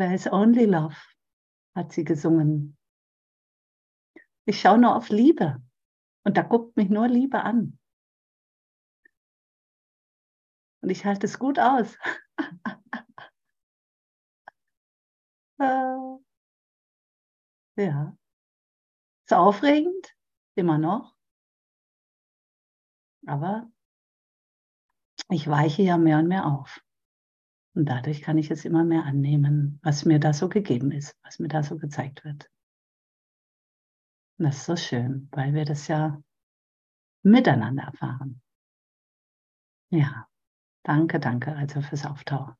There is only love, hat sie gesungen. Ich schaue nur auf Liebe und da guckt mich nur Liebe an. Und ich halte es gut aus. Äh, ja. Ist aufregend, immer noch. Aber ich weiche ja mehr und mehr auf. Und dadurch kann ich es immer mehr annehmen, was mir da so gegeben ist, was mir da so gezeigt wird. Und das ist so schön, weil wir das ja miteinander erfahren. Ja, danke, danke also fürs Auftauchen.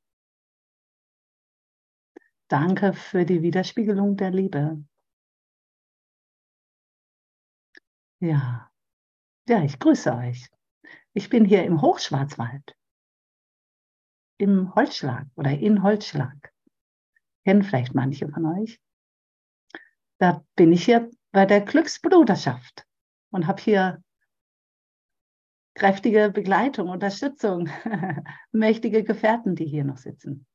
Danke für die Widerspiegelung der Liebe. Ja, ja, ich grüße euch. Ich bin hier im Hochschwarzwald, im Holzschlag oder in Holzschlag. Kennen vielleicht manche von euch. Da bin ich hier bei der Glücksbruderschaft und habe hier kräftige Begleitung, Unterstützung, mächtige Gefährten, die hier noch sitzen.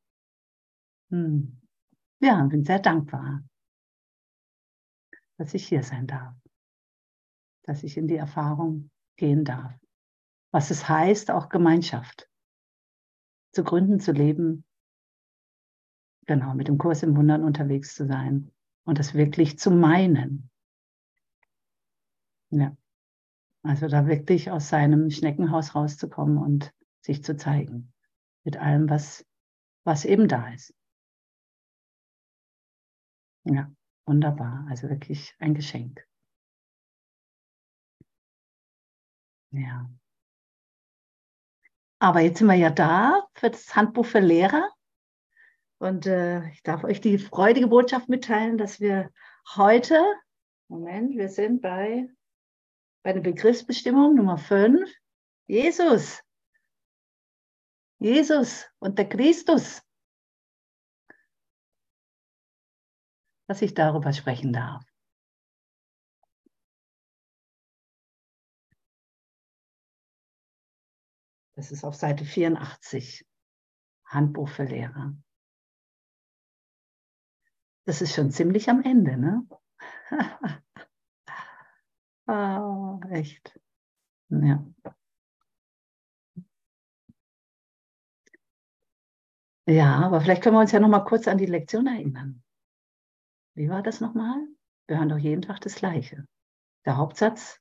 Hm. Ja, bin sehr dankbar, dass ich hier sein darf, dass ich in die Erfahrung gehen darf was es heißt, auch Gemeinschaft zu gründen, zu leben, genau, mit dem Kurs im Wundern unterwegs zu sein und das wirklich zu meinen. Ja. Also da wirklich aus seinem Schneckenhaus rauszukommen und sich zu zeigen. Mit allem, was, was eben da ist. Ja, wunderbar. Also wirklich ein Geschenk. Ja. Aber jetzt sind wir ja da für das Handbuch für Lehrer. Und äh, ich darf euch die freudige Botschaft mitteilen, dass wir heute, Moment, wir sind bei, bei der Begriffsbestimmung Nummer 5, Jesus. Jesus und der Christus. Dass ich darüber sprechen darf. Das ist auf Seite 84, Handbuch für Lehrer. Das ist schon ziemlich am Ende, ne? oh, echt. Ja. Ja, aber vielleicht können wir uns ja noch mal kurz an die Lektion erinnern. Wie war das nochmal? Wir hören doch jeden Tag das Gleiche. Der Hauptsatz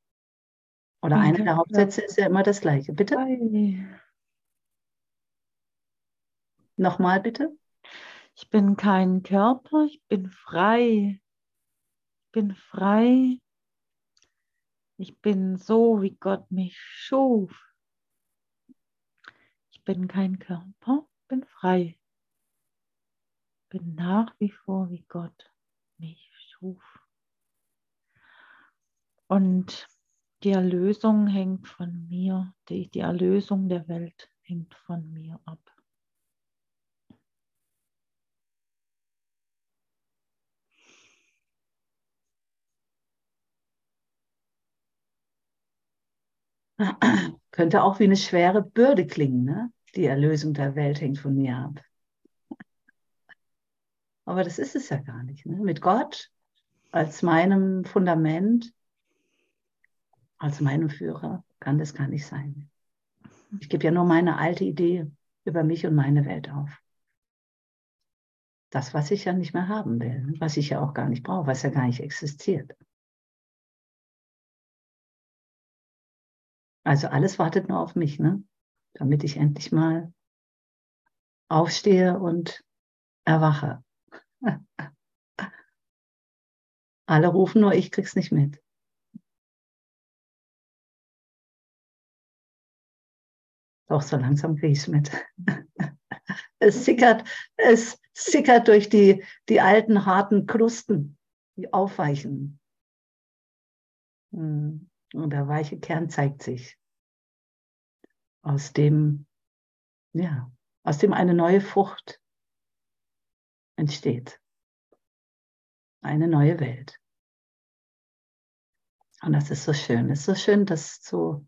oder einer der Hauptsätze ist ja immer das gleiche. Bitte? Nochmal bitte. Ich bin kein Körper, ich bin frei. Ich bin frei. Ich bin so, wie Gott mich schuf. Ich bin kein Körper, bin frei. Bin nach wie vor, wie Gott mich schuf. Und die Erlösung hängt von mir, die, die Erlösung der Welt hängt von mir ab. Könnte auch wie eine schwere Bürde klingen, ne? Die Erlösung der Welt hängt von mir ab. Aber das ist es ja gar nicht. Ne? Mit Gott als meinem Fundament als meinem Führer kann das gar nicht sein. Ich gebe ja nur meine alte Idee über mich und meine Welt auf. Das, was ich ja nicht mehr haben will, was ich ja auch gar nicht brauche, was ja gar nicht existiert. Also alles wartet nur auf mich, ne? damit ich endlich mal aufstehe und erwache. Alle rufen nur, ich krieg's nicht mit. Doch so langsam kriege ich es mit. es sickert, es sickert durch die, die alten harten Krusten, die aufweichen. Hm. Und der weiche Kern zeigt sich. Aus dem, ja, aus dem eine neue Frucht entsteht. Eine neue Welt. Und das ist so schön. Es ist so schön, das zu,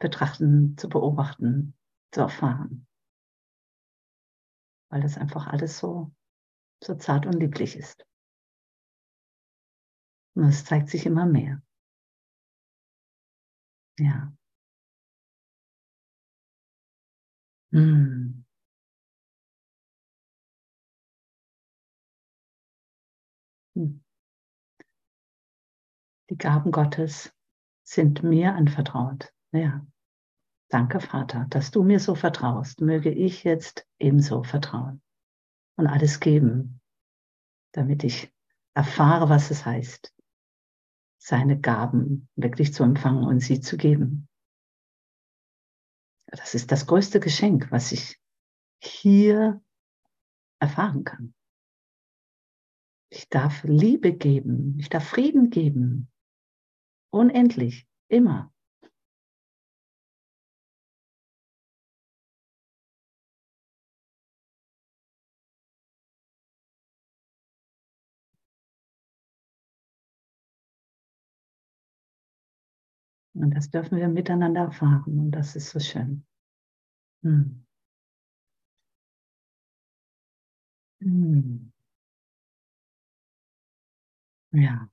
betrachten, zu beobachten, zu erfahren. Weil das einfach alles so so zart und lieblich ist. Und es zeigt sich immer mehr. Ja. Hm. Hm. Die Gaben Gottes sind mir anvertraut. Ja. Danke, Vater, dass du mir so vertraust. Möge ich jetzt ebenso vertrauen und alles geben, damit ich erfahre, was es heißt, seine Gaben wirklich zu empfangen und sie zu geben. Das ist das größte Geschenk, was ich hier erfahren kann. Ich darf Liebe geben, ich darf Frieden geben, unendlich, immer. Und das dürfen wir miteinander erfahren und das ist so schön. Hm. Hm. Ja,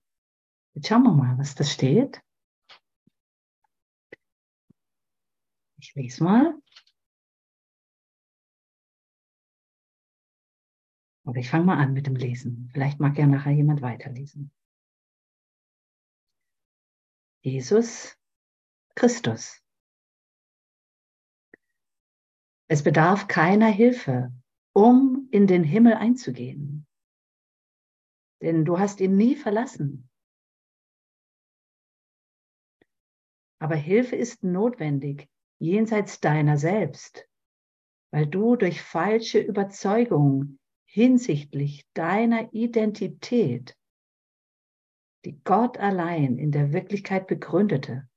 jetzt schauen wir mal, was da steht. Ich lese mal. Oder ich fange mal an mit dem Lesen. Vielleicht mag ja nachher jemand weiterlesen. Jesus Christus. Es bedarf keiner Hilfe, um in den Himmel einzugehen. Denn du hast ihn nie verlassen. Aber Hilfe ist notwendig jenseits deiner selbst, weil du durch falsche Überzeugung hinsichtlich deiner Identität, die Gott allein in der Wirklichkeit begründete,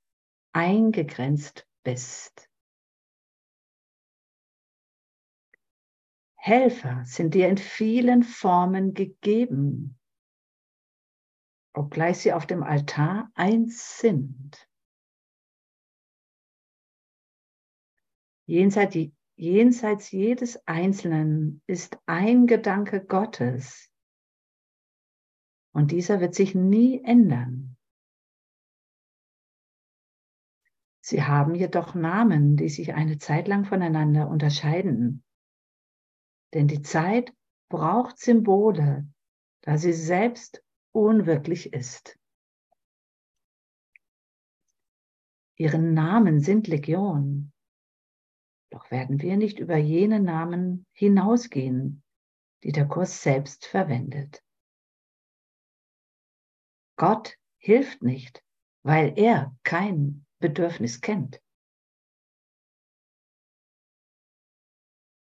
eingegrenzt bist. Helfer sind dir in vielen Formen gegeben, obgleich sie auf dem Altar eins sind. Jenseits, jenseits jedes Einzelnen ist ein Gedanke Gottes und dieser wird sich nie ändern. Sie haben jedoch Namen, die sich eine Zeit lang voneinander unterscheiden. Denn die Zeit braucht Symbole, da sie selbst unwirklich ist. Ihre Namen sind Legion. Doch werden wir nicht über jene Namen hinausgehen, die der Kurs selbst verwendet. Gott hilft nicht, weil er kein Bedürfnis kennt.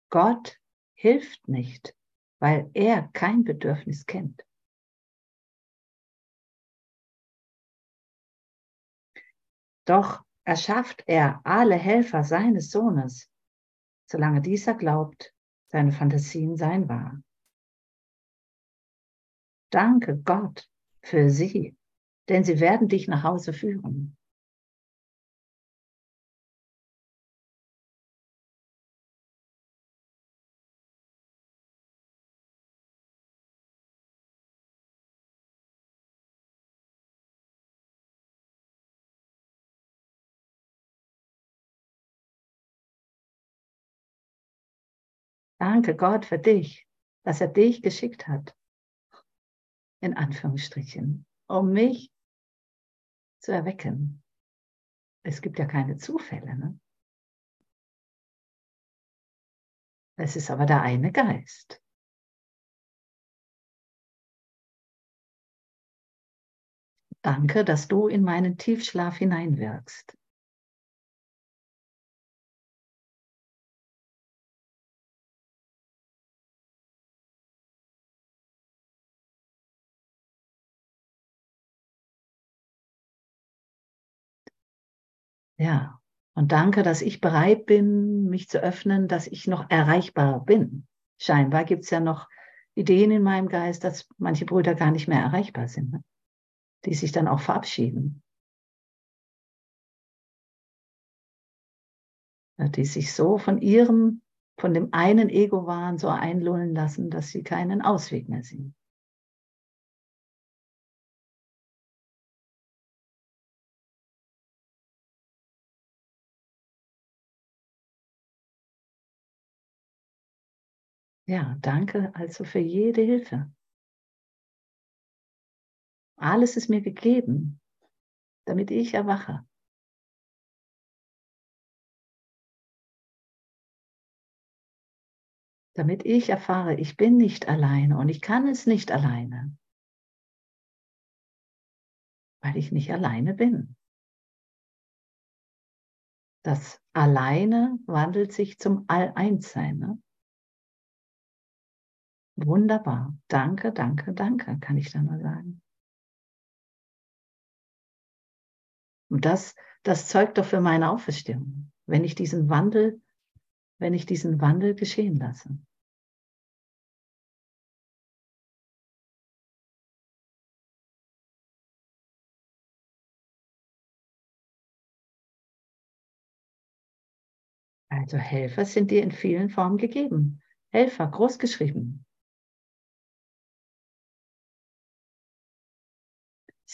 Gott hilft nicht, weil er kein Bedürfnis kennt. Doch erschafft er alle Helfer seines Sohnes, solange dieser glaubt, seine Fantasien sein wahr. Danke Gott für sie, denn sie werden dich nach Hause führen. Danke Gott für dich, dass er dich geschickt hat. In Anführungsstrichen, um mich zu erwecken. Es gibt ja keine Zufälle. Ne? Es ist aber der eine Geist. Danke, dass du in meinen Tiefschlaf hineinwirkst. Ja, und danke, dass ich bereit bin, mich zu öffnen, dass ich noch erreichbar bin. Scheinbar gibt es ja noch Ideen in meinem Geist, dass manche Brüder gar nicht mehr erreichbar sind, ne? die sich dann auch verabschieden. Die sich so von ihrem von dem einen Ego-Wahn so einlullen lassen, dass sie keinen Ausweg mehr sehen. Ja, danke also für jede Hilfe. Alles ist mir gegeben, damit ich erwache. Damit ich erfahre, ich bin nicht alleine und ich kann es nicht alleine, weil ich nicht alleine bin. Das Alleine wandelt sich zum All-Eins-Sein. Ne? Wunderbar. Danke, danke, danke, kann ich da nur sagen. Und das, das zeugt doch für meine Auferstehung, wenn ich diesen Wandel, wenn ich diesen Wandel geschehen lasse. Also Helfer sind dir in vielen Formen gegeben. Helfer, groß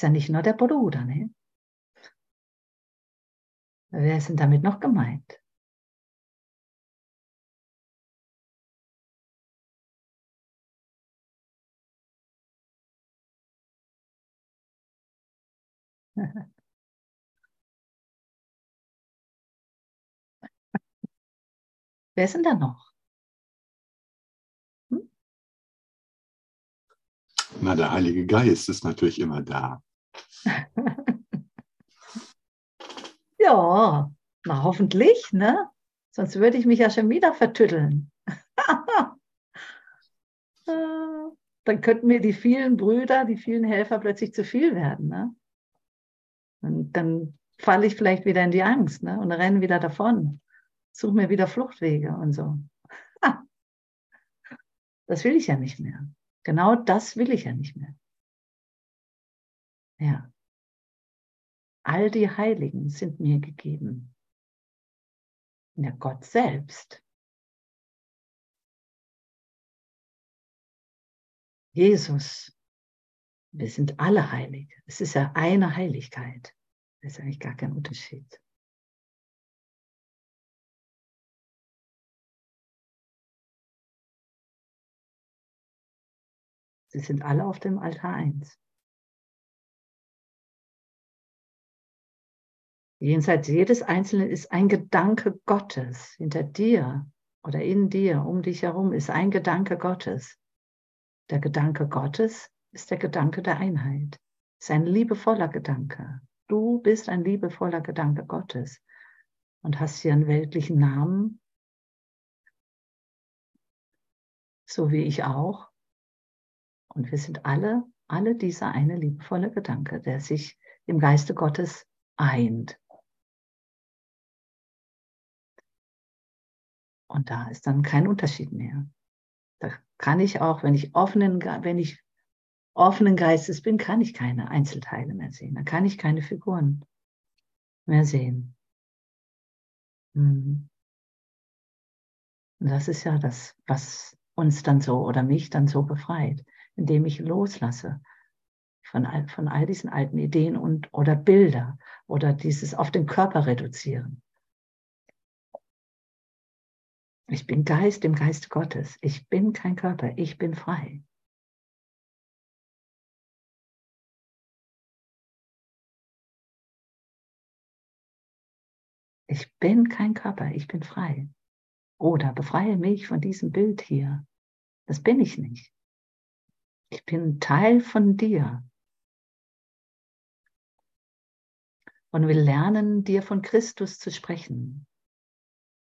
Ist ja nicht nur der Bruder, ne? Wer ist denn damit noch gemeint? Wer ist denn da noch? Hm? Na, der Heilige Geist ist natürlich immer da. Ja, na hoffentlich, ne? Sonst würde ich mich ja schon wieder vertütteln. Dann könnten mir die vielen Brüder, die vielen Helfer plötzlich zu viel werden, ne? Und dann falle ich vielleicht wieder in die Angst, ne? Und renne wieder davon. Suche mir wieder Fluchtwege und so. Das will ich ja nicht mehr. Genau das will ich ja nicht mehr. Ja. All die Heiligen sind mir gegeben. Ja, Gott selbst. Jesus. Wir sind alle heilig. Es ist ja eine Heiligkeit. Das ist eigentlich gar kein Unterschied. Sie sind alle auf dem Altar eins. Jenseits jedes Einzelnen ist ein Gedanke Gottes. Hinter dir oder in dir, um dich herum, ist ein Gedanke Gottes. Der Gedanke Gottes ist der Gedanke der Einheit. Ist ein liebevoller Gedanke. Du bist ein liebevoller Gedanke Gottes und hast hier einen weltlichen Namen, so wie ich auch. Und wir sind alle, alle dieser eine liebevolle Gedanke, der sich im Geiste Gottes eint. Und da ist dann kein Unterschied mehr. Da kann ich auch, wenn ich offenen, wenn ich offenen Geistes bin, kann ich keine Einzelteile mehr sehen. Da kann ich keine Figuren mehr sehen. Mhm. Und das ist ja das, was uns dann so oder mich dann so befreit, indem ich loslasse von all, von all diesen alten Ideen und oder Bilder oder dieses auf den Körper reduzieren. Ich bin Geist im Geist Gottes. Ich bin kein Körper. Ich bin frei. Ich bin kein Körper. Ich bin frei. Oder befreie mich von diesem Bild hier. Das bin ich nicht. Ich bin Teil von dir. Und will lernen, dir von Christus zu sprechen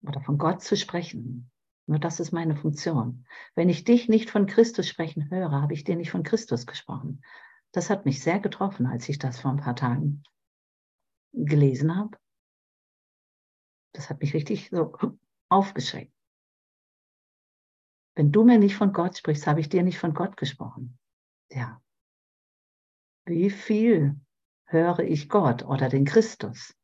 oder von Gott zu sprechen. Nur das ist meine Funktion. Wenn ich dich nicht von Christus sprechen höre, habe ich dir nicht von Christus gesprochen. Das hat mich sehr getroffen, als ich das vor ein paar Tagen gelesen habe. Das hat mich richtig so aufgeschreckt. Wenn du mir nicht von Gott sprichst, habe ich dir nicht von Gott gesprochen. Ja. Wie viel höre ich Gott oder den Christus?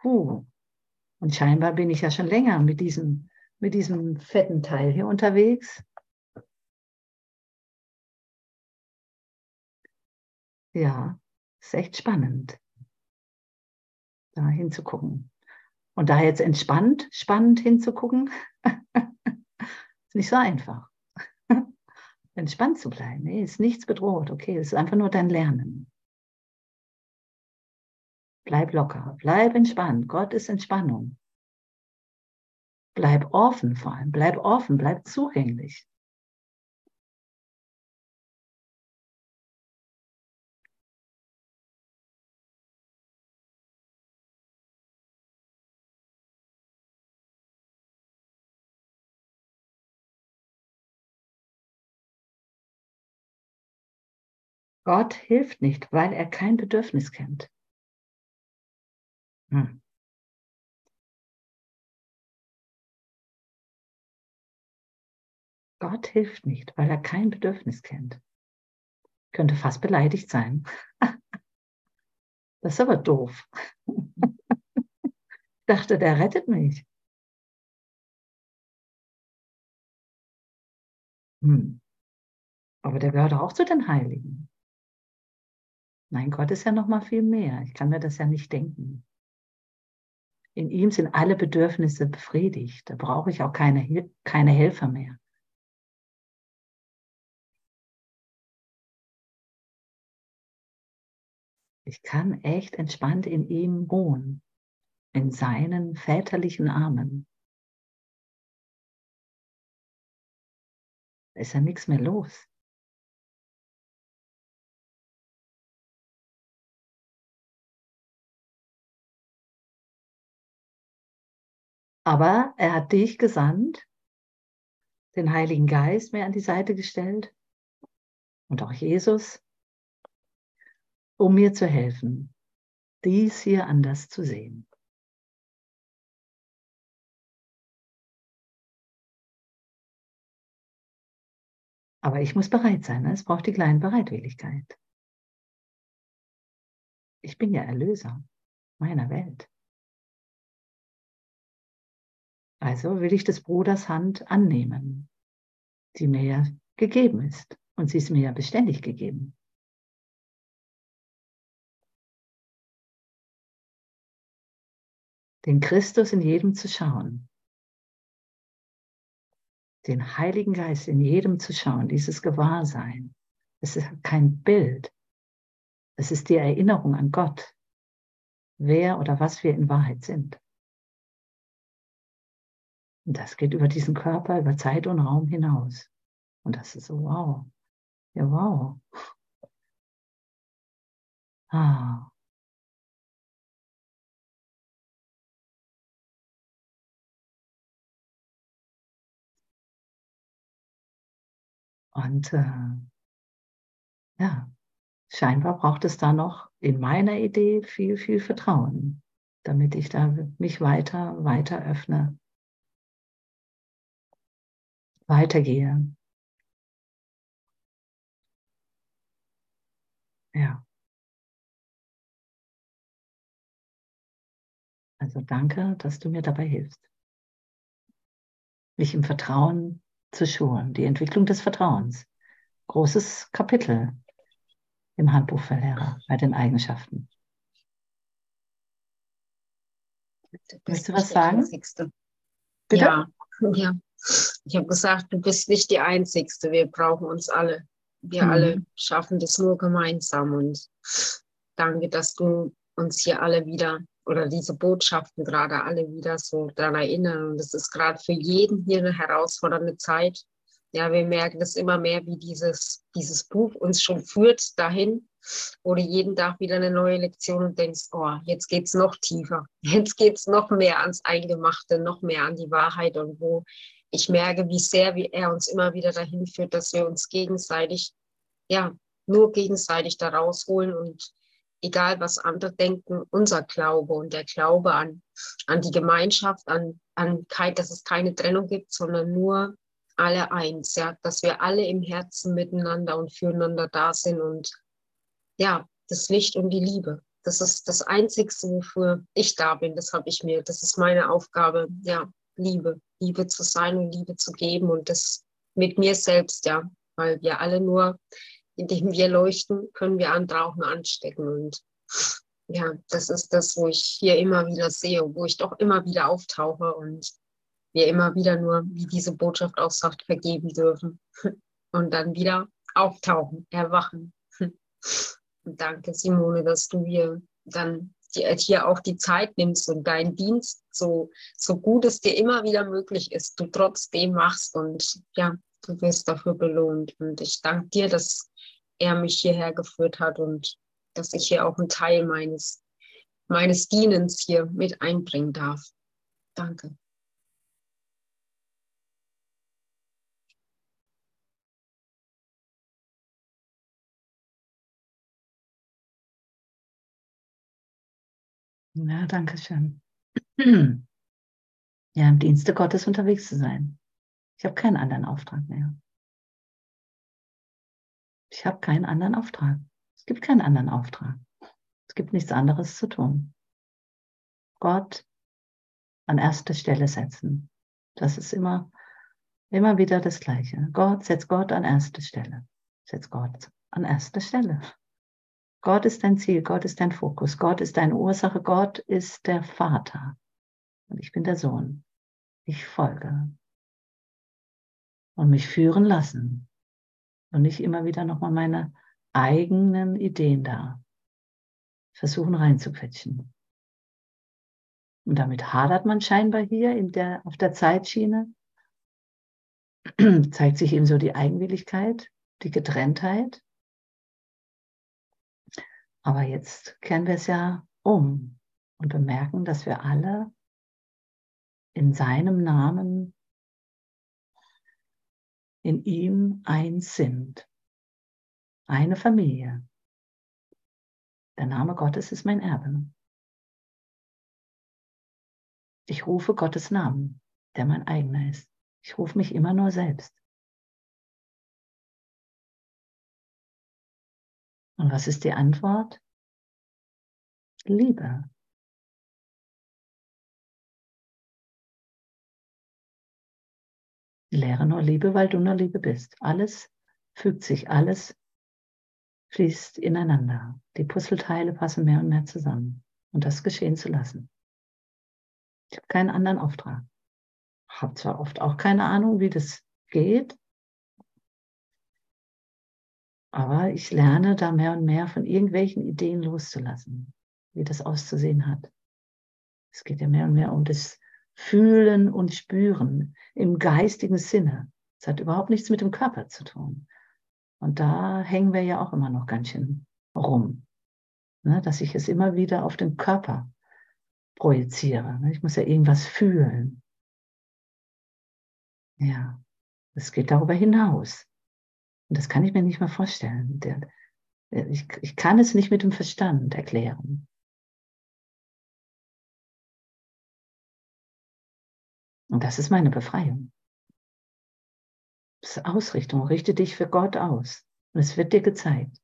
Puh, Und scheinbar bin ich ja schon länger mit diesem, mit diesem fetten Teil hier unterwegs. Ja, ist echt spannend, da hinzugucken. Und da jetzt entspannt, spannend hinzugucken, ist nicht so einfach. Entspannt zu bleiben. Nee, ist nichts bedroht. Okay, es ist einfach nur dein Lernen. Bleib locker, bleib entspannt. Gott ist Entspannung. Bleib offen vor allem, bleib offen, bleib zugänglich. Gott hilft nicht, weil er kein Bedürfnis kennt. Hm. Gott hilft nicht, weil er kein Bedürfnis kennt. Könnte fast beleidigt sein. Das ist aber doof. Ich dachte, der rettet mich. Hm. Aber der gehört auch zu den Heiligen. Nein, Gott ist ja noch mal viel mehr. Ich kann mir das ja nicht denken. In ihm sind alle Bedürfnisse befriedigt. Da brauche ich auch keine, keine Helfer mehr. Ich kann echt entspannt in ihm ruhen, in seinen väterlichen Armen. Da ist ja nichts mehr los. Aber er hat dich gesandt, den Heiligen Geist mir an die Seite gestellt und auch Jesus, um mir zu helfen, dies hier anders zu sehen. Aber ich muss bereit sein, ne? es braucht die kleine Bereitwilligkeit. Ich bin ja Erlöser meiner Welt. Also will ich des Bruders Hand annehmen, die mir ja gegeben ist. Und sie ist mir ja beständig gegeben. Den Christus in jedem zu schauen. Den Heiligen Geist in jedem zu schauen, dieses Gewahrsein. Es ist kein Bild. Es ist die Erinnerung an Gott, wer oder was wir in Wahrheit sind. Und das geht über diesen Körper, über Zeit und Raum hinaus. Und das ist so, wow. Ja, wow. Ah. Und äh, ja, scheinbar braucht es da noch in meiner Idee viel, viel Vertrauen, damit ich da mich weiter, weiter öffne weitergehe. Ja. Also danke, dass du mir dabei hilfst, mich im Vertrauen zu schulen, die Entwicklung des Vertrauens. Großes Kapitel im Handbuch für Lehrer bei den Eigenschaften. Willst du was sagen? Bitte? Ja, ja. Ich habe gesagt, du bist nicht die Einzigste. Wir brauchen uns alle. Wir mhm. alle schaffen das nur gemeinsam. Und danke, dass du uns hier alle wieder oder diese Botschaften gerade alle wieder so daran erinnern. Und das ist gerade für jeden hier eine herausfordernde Zeit. Ja, wir merken das immer mehr, wie dieses, dieses Buch uns schon führt dahin, wo du jeden Tag wieder eine neue Lektion und denkst, oh, jetzt geht es noch tiefer, jetzt geht es noch mehr ans Eingemachte, noch mehr an die Wahrheit und wo ich merke, wie sehr wie er uns immer wieder dahin führt, dass wir uns gegenseitig, ja, nur gegenseitig da rausholen und egal was andere denken, unser Glaube und der Glaube an, an die Gemeinschaft, an, an kein, dass es keine Trennung gibt, sondern nur alle eins, ja, dass wir alle im Herzen miteinander und füreinander da sind und ja, das Licht und die Liebe. das ist das Einzige, wofür ich da bin. Das habe ich mir, das ist meine Aufgabe, ja, Liebe, Liebe zu sein und Liebe zu geben und das mit mir selbst, ja, weil wir alle nur, indem wir leuchten, können wir andere auch nur anstecken und ja, das ist das, wo ich hier immer wieder sehe, wo ich doch immer wieder auftauche und wir immer wieder nur, wie diese Botschaft auch sagt, vergeben dürfen und dann wieder auftauchen, erwachen. Und danke, Simone, dass du hier dann hier auch die Zeit nimmst und deinen Dienst so, so gut es dir immer wieder möglich ist, du trotzdem machst und ja, du wirst dafür belohnt. Und ich danke dir, dass er mich hierher geführt hat und dass ich hier auch einen Teil meines, meines Dienens hier mit einbringen darf. Danke. Ja, danke schön. Ja, im Dienste Gottes unterwegs zu sein. Ich habe keinen anderen Auftrag mehr. Ich habe keinen anderen Auftrag. Es gibt keinen anderen Auftrag. Es gibt nichts anderes zu tun. Gott an erste Stelle setzen. Das ist immer, immer wieder das Gleiche. Gott, setzt Gott an erste Stelle. Setz Gott an erste Stelle. Gott ist dein Ziel, Gott ist dein Fokus, Gott ist deine Ursache, Gott ist der Vater. Und ich bin der Sohn. Ich folge. Und mich führen lassen. Und nicht immer wieder nochmal meine eigenen Ideen da versuchen reinzuquetschen. Und damit hadert man scheinbar hier in der, auf der Zeitschiene. Zeigt sich eben so die Eigenwilligkeit, die Getrenntheit. Aber jetzt kehren wir es ja um und bemerken, dass wir alle in seinem Namen, in ihm eins sind. Eine Familie. Der Name Gottes ist mein Erbe. Ich rufe Gottes Namen, der mein eigener ist. Ich rufe mich immer nur selbst. Und was ist die Antwort? Liebe. Lehre nur Liebe, weil du nur Liebe bist. Alles fügt sich, alles fließt ineinander. Die Puzzleteile passen mehr und mehr zusammen. Und das geschehen zu lassen. Ich habe keinen anderen Auftrag. Habe zwar oft auch keine Ahnung, wie das geht, aber ich lerne da mehr und mehr von irgendwelchen Ideen loszulassen, wie das auszusehen hat. Es geht ja mehr und mehr um das Fühlen und Spüren im geistigen Sinne. Es hat überhaupt nichts mit dem Körper zu tun. Und da hängen wir ja auch immer noch ganz schön rum, ne, dass ich es immer wieder auf den Körper projiziere. Ne. Ich muss ja irgendwas fühlen. Ja, es geht darüber hinaus. Und das kann ich mir nicht mehr vorstellen. Ich, ich kann es nicht mit dem Verstand erklären. Und das ist meine Befreiung. Das ist Ausrichtung. Richte dich für Gott aus. Und es wird dir gezeigt.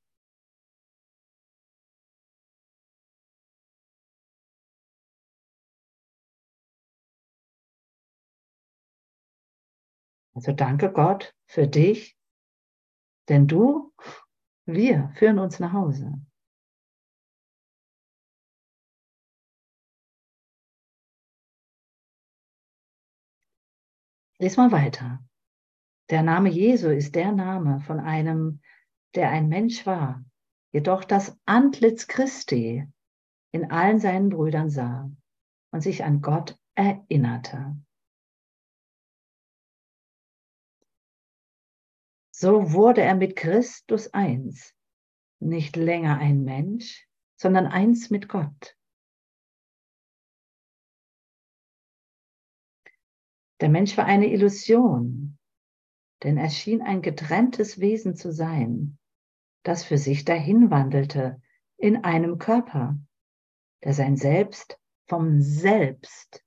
Also danke Gott für dich, denn du, wir führen uns nach Hause. Lies mal weiter. Der Name Jesu ist der Name von einem, der ein Mensch war, jedoch das Antlitz Christi in allen seinen Brüdern sah und sich an Gott erinnerte. So wurde er mit Christus eins, nicht länger ein Mensch, sondern eins mit Gott. Der Mensch war eine Illusion, denn er schien ein getrenntes Wesen zu sein, das für sich dahinwandelte in einem Körper, der sein Selbst vom Selbst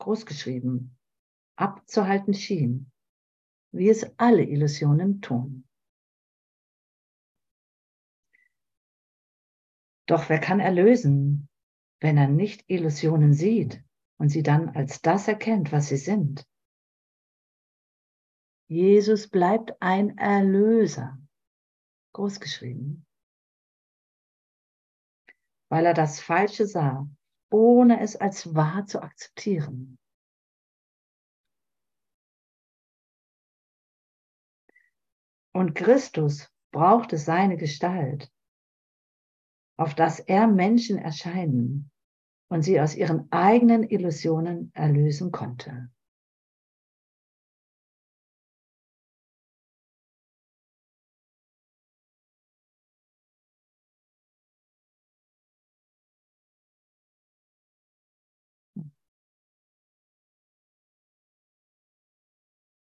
großgeschrieben abzuhalten schien wie es alle Illusionen tun. Doch wer kann erlösen, wenn er nicht Illusionen sieht und sie dann als das erkennt, was sie sind? Jesus bleibt ein Erlöser, großgeschrieben, weil er das Falsche sah, ohne es als wahr zu akzeptieren. Und Christus brauchte seine Gestalt, auf dass er Menschen erscheinen und sie aus ihren eigenen Illusionen erlösen konnte.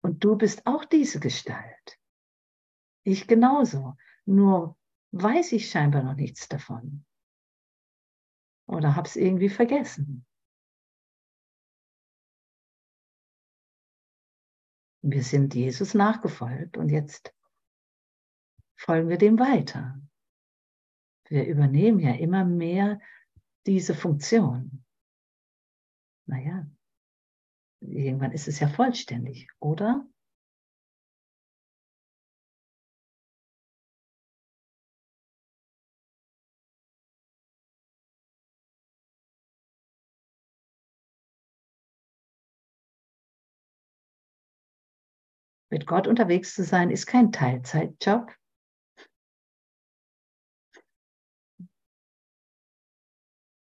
Und du bist auch diese Gestalt. Ich genauso. Nur weiß ich scheinbar noch nichts davon. Oder habe es irgendwie vergessen. Wir sind Jesus nachgefolgt und jetzt folgen wir dem weiter. Wir übernehmen ja immer mehr diese Funktion. Naja, irgendwann ist es ja vollständig, oder? Mit Gott unterwegs zu sein, ist kein Teilzeitjob.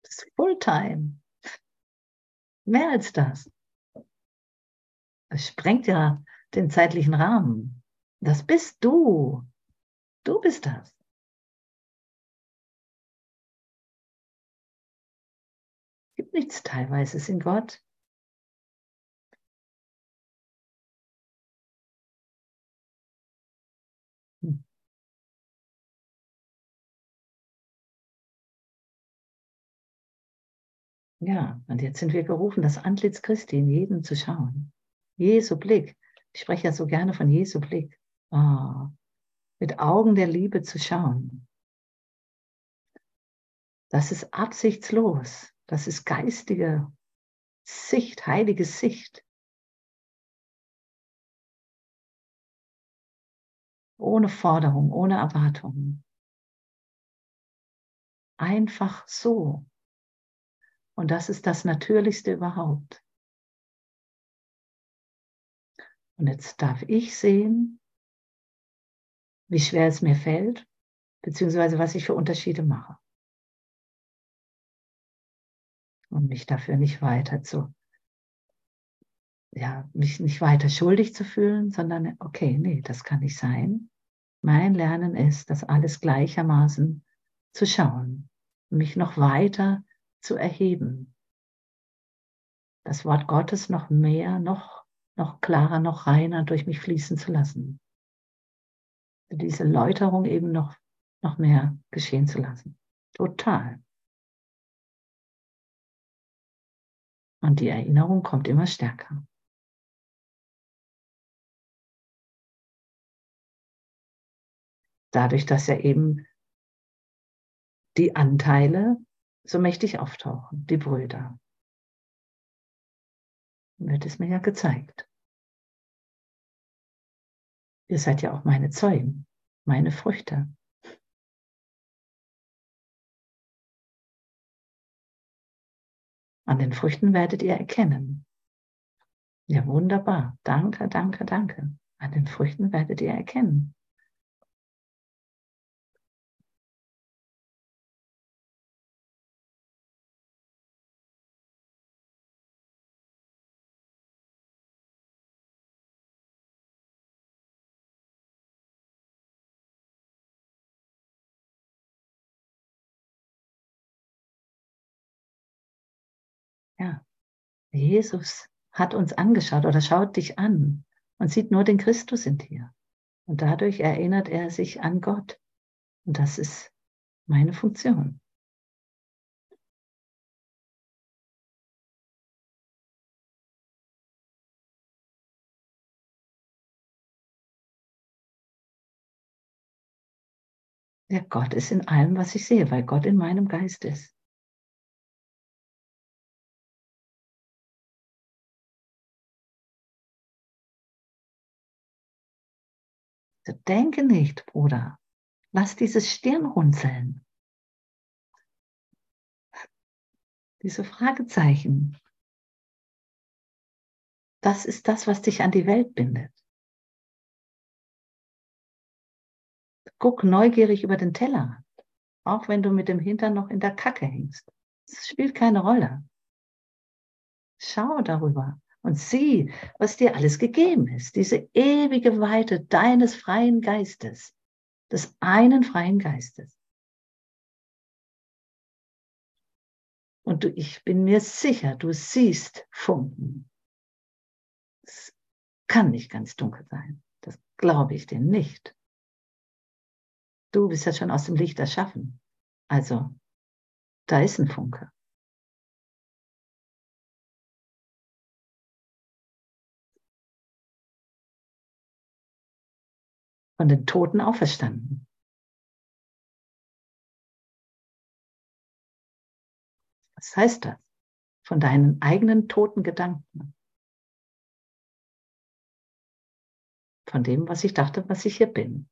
Das ist Fulltime. Mehr als das. Es sprengt ja den zeitlichen Rahmen. Das bist du. Du bist das. Es gibt nichts Teilweises in Gott. Ja, und jetzt sind wir gerufen, das Antlitz Christi in jedem zu schauen. Jesu Blick. Ich spreche ja so gerne von Jesu Blick. Oh, mit Augen der Liebe zu schauen. Das ist absichtslos. Das ist geistige Sicht, heilige Sicht. Ohne Forderung, ohne Erwartung. Einfach so. Und das ist das Natürlichste überhaupt. Und jetzt darf ich sehen, wie schwer es mir fällt, beziehungsweise was ich für Unterschiede mache. Und mich dafür nicht weiter zu, ja, mich nicht weiter schuldig zu fühlen, sondern okay, nee, das kann nicht sein. Mein Lernen ist, das alles gleichermaßen zu schauen, mich noch weiter zu erheben, das Wort Gottes noch mehr, noch noch klarer, noch reiner durch mich fließen zu lassen. Diese Läuterung eben noch, noch mehr geschehen zu lassen. Total. Und die Erinnerung kommt immer stärker. Dadurch, dass ja eben die Anteile so mächtig auftauchen, die Brüder. Wird es mir ja gezeigt. Ihr seid ja auch meine Zeugen, meine Früchte. An den Früchten werdet ihr erkennen. Ja, wunderbar. Danke, danke, danke. An den Früchten werdet ihr erkennen. Jesus hat uns angeschaut oder schaut dich an und sieht nur den Christus in dir. Und dadurch erinnert er sich an Gott. Und das ist meine Funktion. Ja, Gott ist in allem, was ich sehe, weil Gott in meinem Geist ist. Denke nicht, Bruder. Lass dieses Stirn runzeln. Diese Fragezeichen. Das ist das, was dich an die Welt bindet. Guck neugierig über den Teller, auch wenn du mit dem Hintern noch in der Kacke hängst. Es spielt keine Rolle. Schau darüber und sieh, was dir alles gegeben ist. Diese ewige Weite deines freien Geistes, des einen freien Geistes. Und du, ich bin mir sicher, du siehst Funken. Es kann nicht ganz dunkel sein. Das glaube ich dir nicht. Du bist ja schon aus dem Licht erschaffen. Also, da ist ein Funke. Von den Toten auferstanden. Was heißt das? Von deinen eigenen toten Gedanken. Von dem, was ich dachte, was ich hier bin.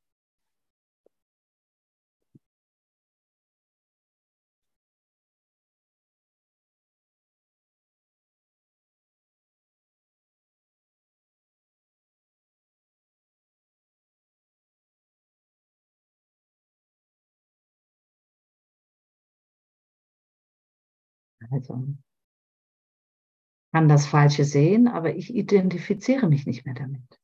Also kann das Falsche sehen, aber ich identifiziere mich nicht mehr damit.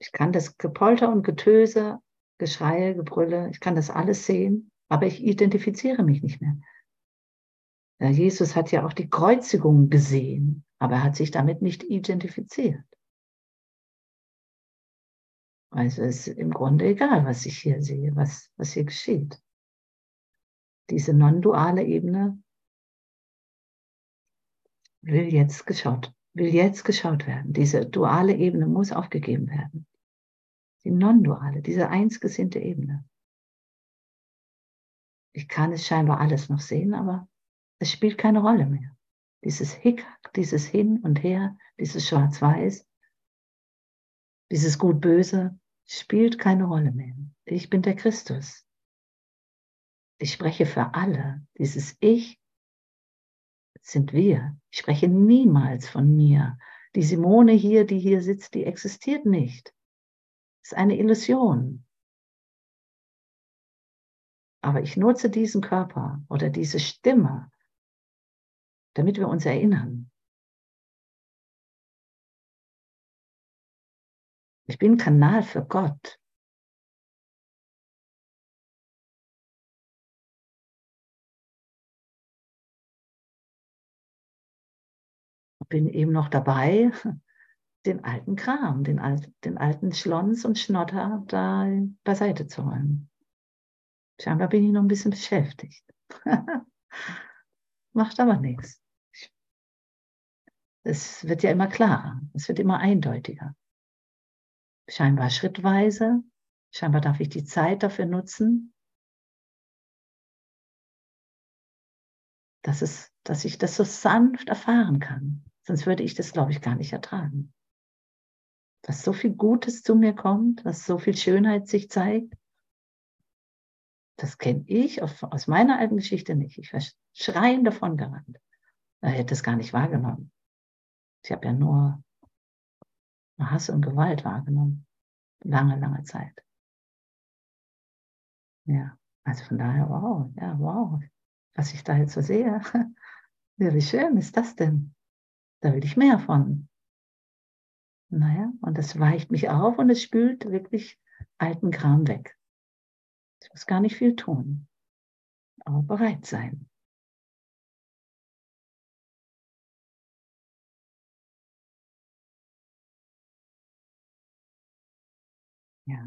Ich kann das Gepolter und Getöse, Geschreie, Gebrülle, ich kann das alles sehen, aber ich identifiziere mich nicht mehr. Ja, Jesus hat ja auch die Kreuzigung gesehen, aber er hat sich damit nicht identifiziert. Also ist im Grunde egal, was ich hier sehe, was, was hier geschieht. Diese non-duale Ebene will jetzt geschaut, will jetzt geschaut werden. Diese duale Ebene muss aufgegeben werden. Die non-duale, diese einsgesinnte Ebene. Ich kann es scheinbar alles noch sehen, aber es spielt keine Rolle mehr. Dieses Hickhack, dieses Hin und Her, dieses Schwarz-Weiß, dieses Gut-Böse spielt keine Rolle mehr. Ich bin der Christus. Ich spreche für alle. Dieses Ich sind wir. Ich spreche niemals von mir. Die Simone hier, die hier sitzt, die existiert nicht. Das ist eine Illusion. Aber ich nutze diesen Körper oder diese Stimme, damit wir uns erinnern. Ich bin Kanal für Gott. Bin eben noch dabei, den alten Kram, den, alt, den alten Schlons und Schnotter da beiseite zu räumen. Scheinbar bin ich noch ein bisschen beschäftigt. Macht aber nichts. Es wird ja immer klarer, es wird immer eindeutiger. Scheinbar schrittweise, scheinbar darf ich die Zeit dafür nutzen, dass, es, dass ich das so sanft erfahren kann. Sonst würde ich das, glaube ich, gar nicht ertragen. Dass so viel Gutes zu mir kommt, dass so viel Schönheit sich zeigt, das kenne ich aus meiner alten Geschichte nicht. Ich war schreiend davon gerannt. Er hätte es gar nicht wahrgenommen. Ich habe ja nur Hass und Gewalt wahrgenommen. Lange, lange Zeit. Ja, also von daher, wow, ja, wow, was ich da jetzt so sehe. Ja, wie schön ist das denn? Da will ich mehr von. Naja, und das weicht mich auf und es spült wirklich alten Kram weg. Ich muss gar nicht viel tun, aber bereit sein. Ja,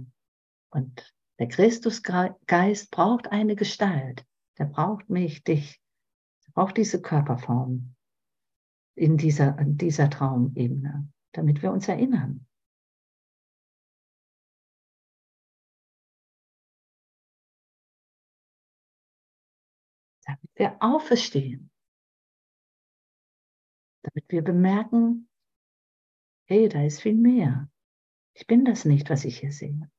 und der Christusgeist braucht eine Gestalt. Der braucht mich, dich. Der braucht diese Körperform in dieser, an dieser Traumebene, damit wir uns erinnern. Damit wir auferstehen. Damit wir bemerken, hey, da ist viel mehr. Ich bin das nicht, was ich hier sehe.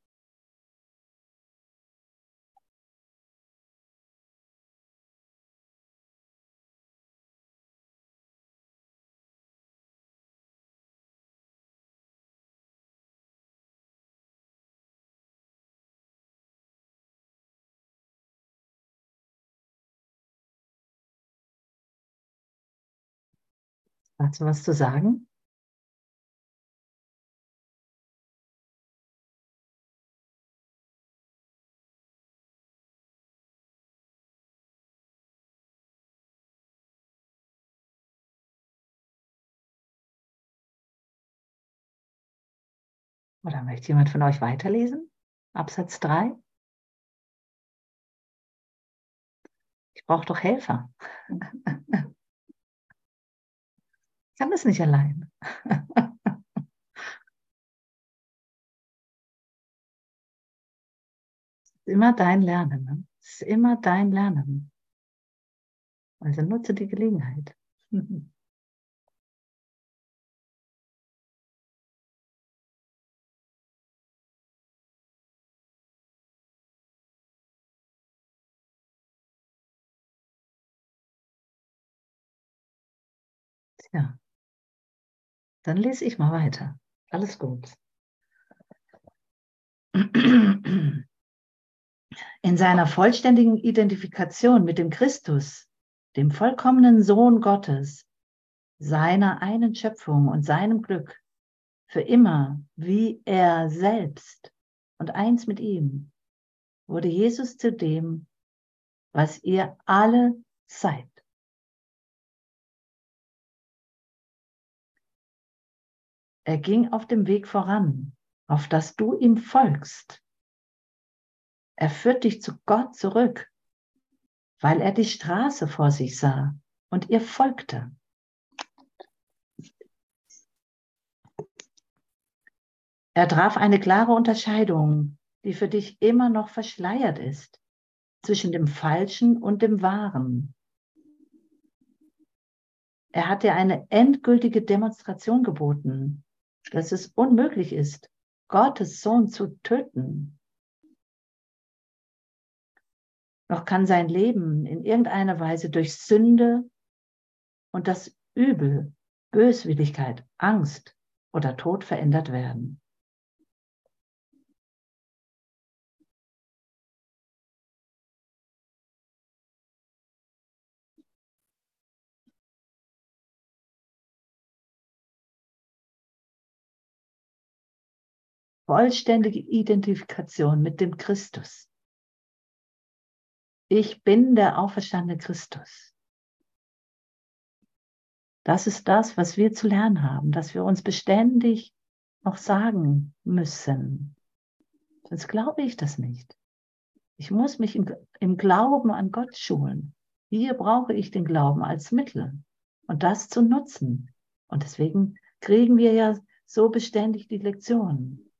Du was zu sagen? Oder möchte jemand von euch weiterlesen? Absatz 3? Ich brauche doch Helfer. Kann das nicht allein. Immer dein Lernen. Ne? Es ist immer dein Lernen. Also nutze die Gelegenheit. Tja, dann lese ich mal weiter. Alles gut. In seiner vollständigen Identifikation mit dem Christus, dem vollkommenen Sohn Gottes, seiner einen Schöpfung und seinem Glück, für immer wie er selbst und eins mit ihm, wurde Jesus zu dem, was ihr alle seid. Er ging auf dem Weg voran, auf das du ihm folgst. Er führt dich zu Gott zurück, weil er die Straße vor sich sah und ihr folgte. Er traf eine klare Unterscheidung, die für dich immer noch verschleiert ist, zwischen dem Falschen und dem Wahren. Er hat dir eine endgültige Demonstration geboten, dass es unmöglich ist, Gottes Sohn zu töten. Noch kann sein Leben in irgendeiner Weise durch Sünde und das Übel, Böswilligkeit, Angst oder Tod verändert werden. Vollständige Identifikation mit dem Christus. Ich bin der auferstandene Christus. Das ist das, was wir zu lernen haben, dass wir uns beständig noch sagen müssen. Sonst glaube ich das nicht. Ich muss mich im, im Glauben an Gott schulen. Hier brauche ich den Glauben als Mittel und das zu nutzen. Und deswegen kriegen wir ja so beständig die Lektionen.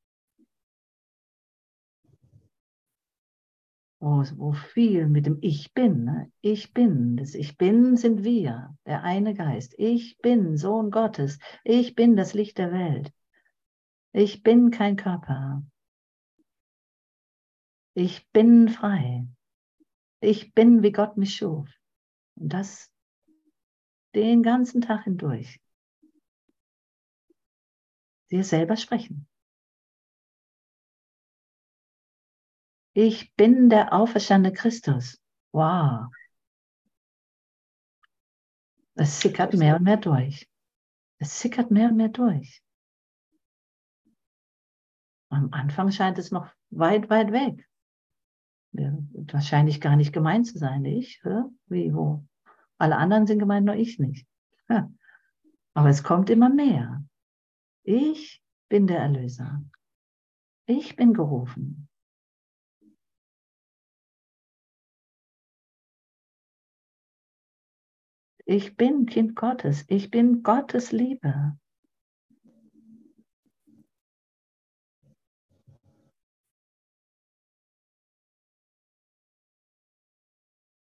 Wo, wo viel mit dem Ich bin, ne? ich bin, das Ich bin sind wir, der eine Geist. Ich bin Sohn Gottes, ich bin das Licht der Welt. Ich bin kein Körper. Ich bin frei. Ich bin, wie Gott mich schuf. Und das den ganzen Tag hindurch. Dir selber sprechen. Ich bin der auferstandene Christus. Wow. Es sickert mehr und mehr durch. Es sickert mehr und mehr durch. Am Anfang scheint es noch weit, weit weg. Wahrscheinlich gar nicht gemeint zu sein. Ich? Wie, wo? Alle anderen sind gemeint, nur ich nicht. Aber es kommt immer mehr. Ich bin der Erlöser. Ich bin gerufen. Ich bin Kind Gottes. Ich bin Gottes Liebe.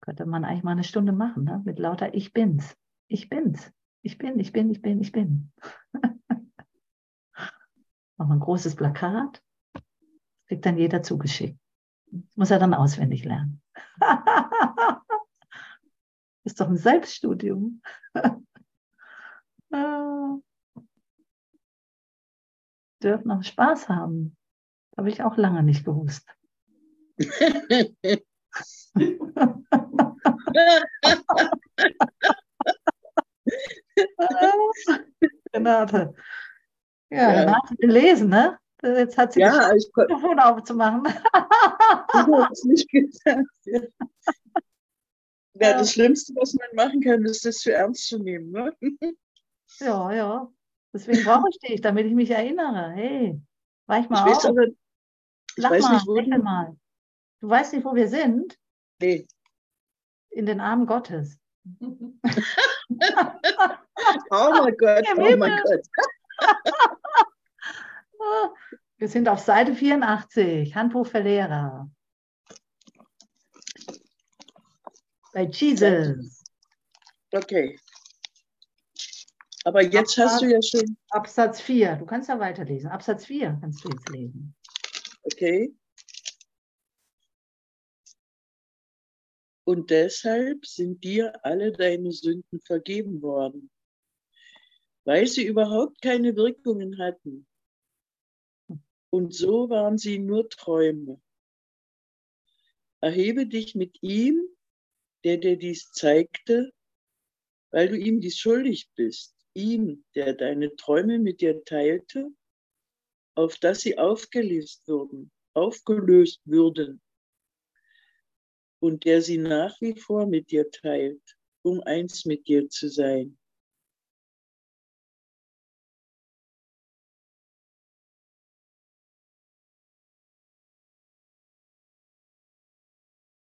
Könnte man eigentlich mal eine Stunde machen, ne? mit lauter Ich bin's. Ich bin's. Ich bin, ich bin, ich bin, ich bin. Machen ein großes Plakat, kriegt dann jeder zugeschickt. Das muss er dann auswendig lernen. Ist doch ein Selbststudium. Dürfen auch Spaß haben. Habe ich auch lange nicht gewusst. Renate. Ja, ja. Renate will lesen, ne? Jetzt hat sie ja, das Mikrofon aufzumachen. ich nicht gesagt. Ja. das Schlimmste, was man machen kann, ist das für ernst zu nehmen. Ne? Ja, ja. Deswegen brauche ich dich, damit ich mich erinnere. Hey, weich mal ich auf. Aber, ich Lach weiß mal, nicht, wo mal. Du weißt nicht, wo wir sind? Nee. In den Armen Gottes. Oh mein Gott, oh mein. Gott. Wir sind auf Seite 84, Handbuch für Lehrer. Bei Jesus, Okay. Aber jetzt hast du ja schon, Absatz 4. Du kannst ja weiterlesen. Absatz 4 kannst du jetzt lesen. okay. Und deshalb sind dir alle deine Sünden vergeben worden, weil sie überhaupt keine Wirkungen hatten. Und so waren sie nur Träume. Erhebe dich mit ihm, der dir dies zeigte, weil du ihm dies schuldig bist, ihm, der deine Träume mit dir teilte, auf dass sie aufgelöst würden, aufgelöst würden und der sie nach wie vor mit dir teilt, um eins mit dir zu sein.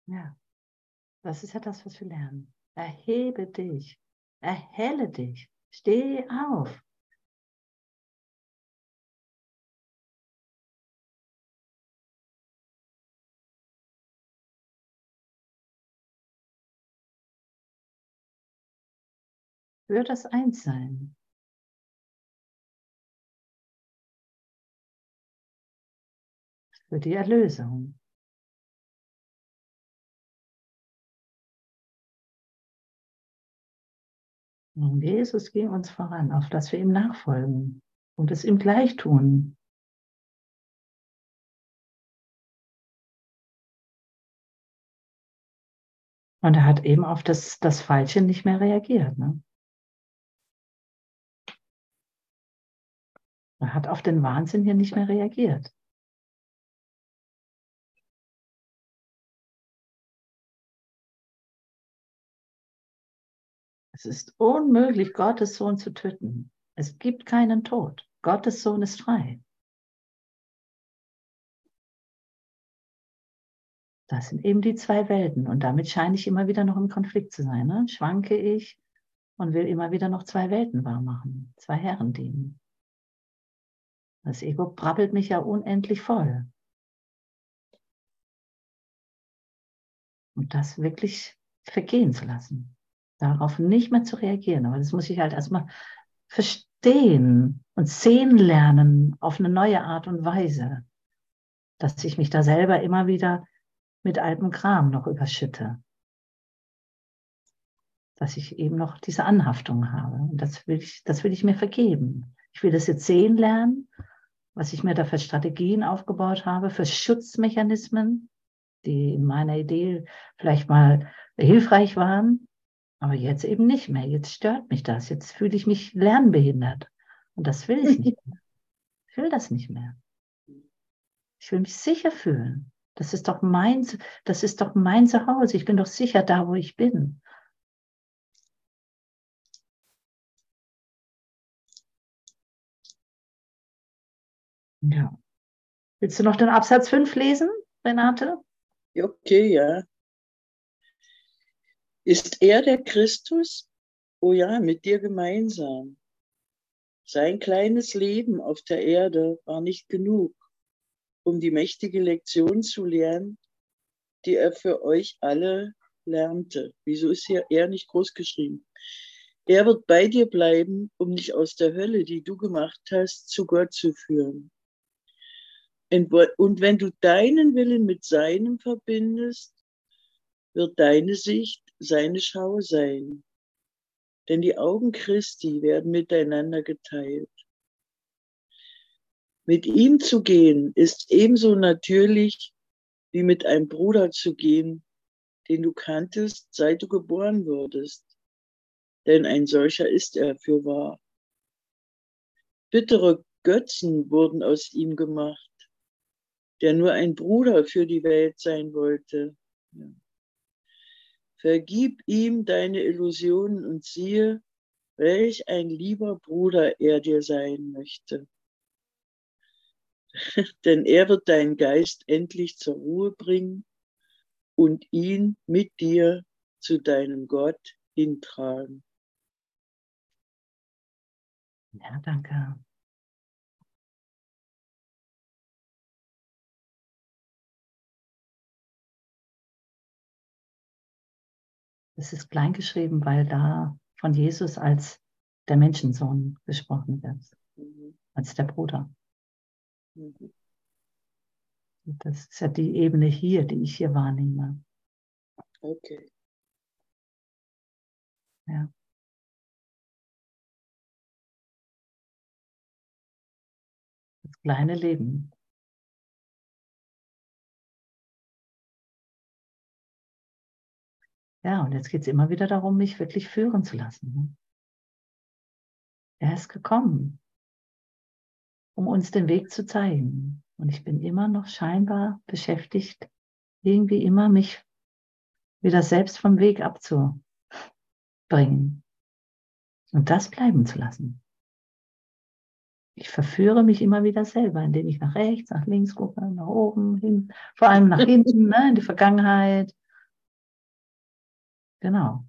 Ja, das ist ja das, was wir lernen. Erhebe dich, erhelle dich, steh auf. Für das Einssein. Für die Erlösung. Jesus ging uns voran, auf dass wir ihm nachfolgen und es ihm gleich tun. Und er hat eben auf das, das Falsche nicht mehr reagiert. Ne? Er hat auf den Wahnsinn hier nicht mehr reagiert. Es ist unmöglich, Gottes Sohn zu töten. Es gibt keinen Tod. Gottes Sohn ist frei. Das sind eben die zwei Welten. Und damit scheine ich immer wieder noch im Konflikt zu sein. Ne? Schwanke ich und will immer wieder noch zwei Welten wahrmachen, zwei Herren dienen. Das Ego brabbelt mich ja unendlich voll. Und das wirklich vergehen zu lassen. Darauf nicht mehr zu reagieren. Aber das muss ich halt erstmal verstehen und sehen lernen auf eine neue Art und Weise. Dass ich mich da selber immer wieder mit altem Kram noch überschütte. Dass ich eben noch diese Anhaftung habe. Und das will ich, das will ich mir vergeben. Ich will das jetzt sehen lernen, was ich mir da für Strategien aufgebaut habe, für Schutzmechanismen, die in meiner Idee vielleicht mal hilfreich waren, aber jetzt eben nicht mehr. Jetzt stört mich das. Jetzt fühle ich mich lernbehindert. Und das will ich nicht mehr. Ich will das nicht mehr. Ich will mich sicher fühlen. Das ist doch mein, das ist doch mein Zuhause. Ich bin doch sicher da, wo ich bin. Ja. Willst du noch den Absatz 5 lesen, Renate? Okay, ja. Ist er der Christus? Oh ja, mit dir gemeinsam. Sein kleines Leben auf der Erde war nicht genug, um die mächtige Lektion zu lernen, die er für euch alle lernte. Wieso ist hier er nicht groß geschrieben? Er wird bei dir bleiben, um dich aus der Hölle, die du gemacht hast, zu Gott zu führen. Und wenn du deinen Willen mit seinem verbindest, wird deine Sicht seine Schau sein. Denn die Augen Christi werden miteinander geteilt. Mit ihm zu gehen ist ebenso natürlich wie mit einem Bruder zu gehen, den du kanntest, seit du geboren wurdest. Denn ein solcher ist er für wahr. Bittere Götzen wurden aus ihm gemacht, der nur ein Bruder für die Welt sein wollte. Vergib ihm deine Illusionen und siehe, welch ein lieber Bruder er dir sein möchte. Denn er wird deinen Geist endlich zur Ruhe bringen und ihn mit dir zu deinem Gott hintragen. Ja, danke. Es ist kleingeschrieben, weil da von Jesus als der Menschensohn gesprochen wird, mhm. als der Bruder. Mhm. Das ist ja die Ebene hier, die ich hier wahrnehme. Okay. Ja. Das kleine Leben. Ja, und jetzt geht es immer wieder darum, mich wirklich führen zu lassen. Ne? Er ist gekommen, um uns den Weg zu zeigen. Und ich bin immer noch scheinbar beschäftigt, irgendwie immer mich wieder selbst vom Weg abzubringen. Und das bleiben zu lassen. Ich verführe mich immer wieder selber, indem ich nach rechts, nach links gucke, nach oben, hin, vor allem nach hinten, ne, in die Vergangenheit, Genau.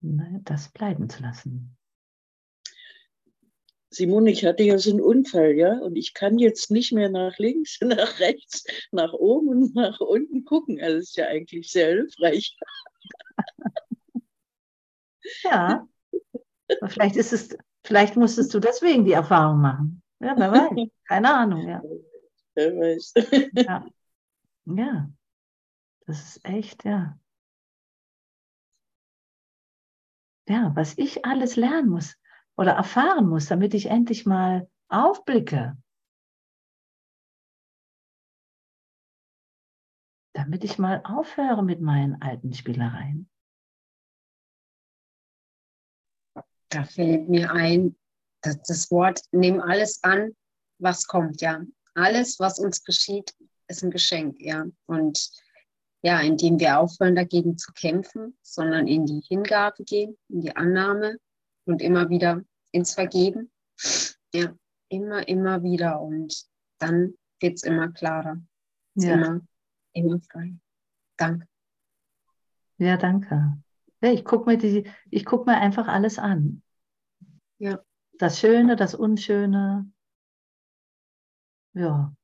Das bleiben zu lassen. Simone, ich hatte ja so einen Unfall, ja, und ich kann jetzt nicht mehr nach links, nach rechts, nach oben und nach unten gucken. Also ist ja eigentlich sehr hilfreich. ja. Aber vielleicht ist es, vielleicht musstest du deswegen die Erfahrung machen. Ja, wer weiß. Keine Ahnung, ja. Wer weiß. ja. ja. Das ist echt, ja. Ja, was ich alles lernen muss oder erfahren muss, damit ich endlich mal aufblicke. Damit ich mal aufhöre mit meinen alten Spielereien. Da fällt mir ein, dass das Wort, nimm alles an, was kommt, ja. Alles, was uns geschieht, ist ein Geschenk, ja. Und ja, indem wir aufhören, dagegen zu kämpfen, sondern in die Hingabe gehen, in die Annahme und immer wieder ins Vergeben. Ja, immer, immer wieder. Und dann wird es immer klarer. Ja. Immer, immer frei. Danke. Ja, danke. Ja, ich gucke mir, guck mir einfach alles an. Ja. Das Schöne, das Unschöne. Ja.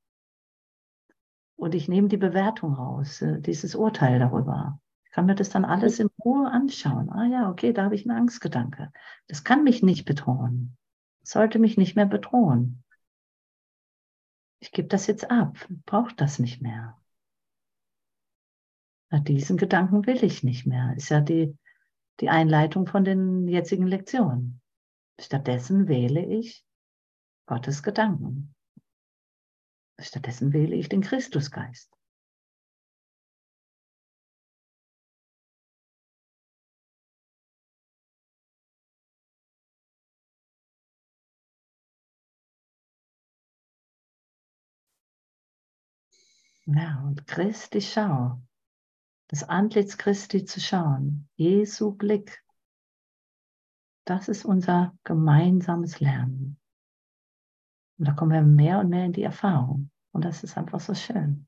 Und ich nehme die Bewertung raus, äh, dieses Urteil darüber. Ich kann mir das dann alles in Ruhe anschauen. Ah ja, okay, da habe ich einen Angstgedanke. Das kann mich nicht bedrohen. sollte mich nicht mehr bedrohen. Ich gebe das jetzt ab, brauche das nicht mehr. Na, diesen Gedanken will ich nicht mehr. Ist ja die, die Einleitung von den jetzigen Lektionen. Stattdessen wähle ich Gottes Gedanken. Stattdessen wähle ich den Christusgeist. Ja, und Christi Schau, das Antlitz Christi zu schauen, Jesu Blick, das ist unser gemeinsames Lernen. Und da kommen wir mehr und mehr in die Erfahrung. Und das ist einfach so schön.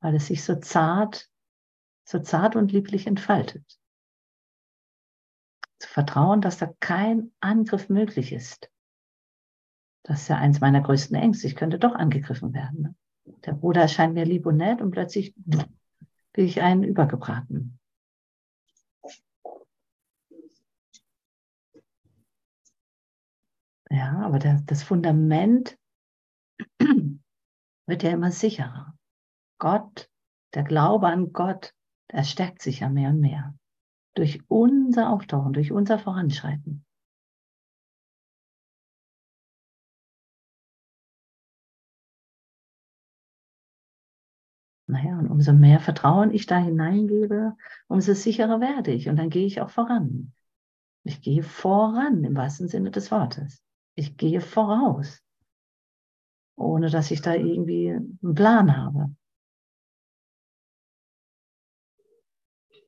Weil es sich so zart, so zart und lieblich entfaltet. Zu vertrauen, dass da kein Angriff möglich ist. Das ist ja eins meiner größten Ängste. Ich könnte doch angegriffen werden. Ne? Der Bruder erscheint mir lieb und nett und plötzlich kriege ich einen übergebraten. Ja, aber das, das Fundament wird ja immer sicherer. Gott, der Glaube an Gott, der stärkt sich ja mehr und mehr. Durch unser Auftauchen, durch unser Voranschreiten. Naja, und umso mehr Vertrauen ich da hineingebe, umso sicherer werde ich. Und dann gehe ich auch voran. Ich gehe voran im wahrsten Sinne des Wortes. Ich gehe voraus, ohne dass ich da irgendwie einen Plan habe.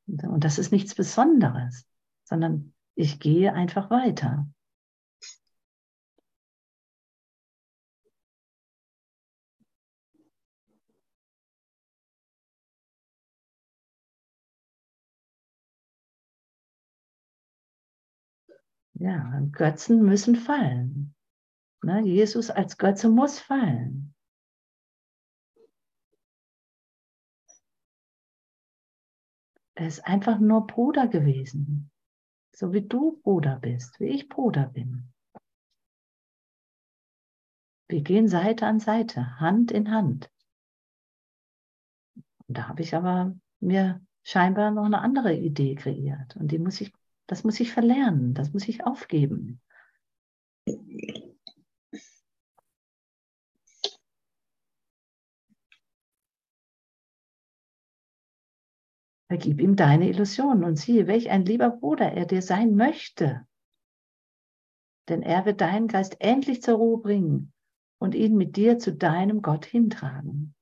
Und das ist nichts Besonderes, sondern ich gehe einfach weiter. Ja, Götzen müssen fallen. Ne? Jesus als Götze muss fallen. Er ist einfach nur Bruder gewesen. So wie du Bruder bist, wie ich Bruder bin. Wir gehen Seite an Seite, Hand in Hand. Und da habe ich aber mir scheinbar noch eine andere Idee kreiert. Und die muss ich das muss ich verlernen, das muss ich aufgeben. Vergib ihm deine Illusionen und siehe, welch ein lieber Bruder er dir sein möchte. Denn er wird deinen Geist endlich zur Ruhe bringen und ihn mit dir zu deinem Gott hintragen.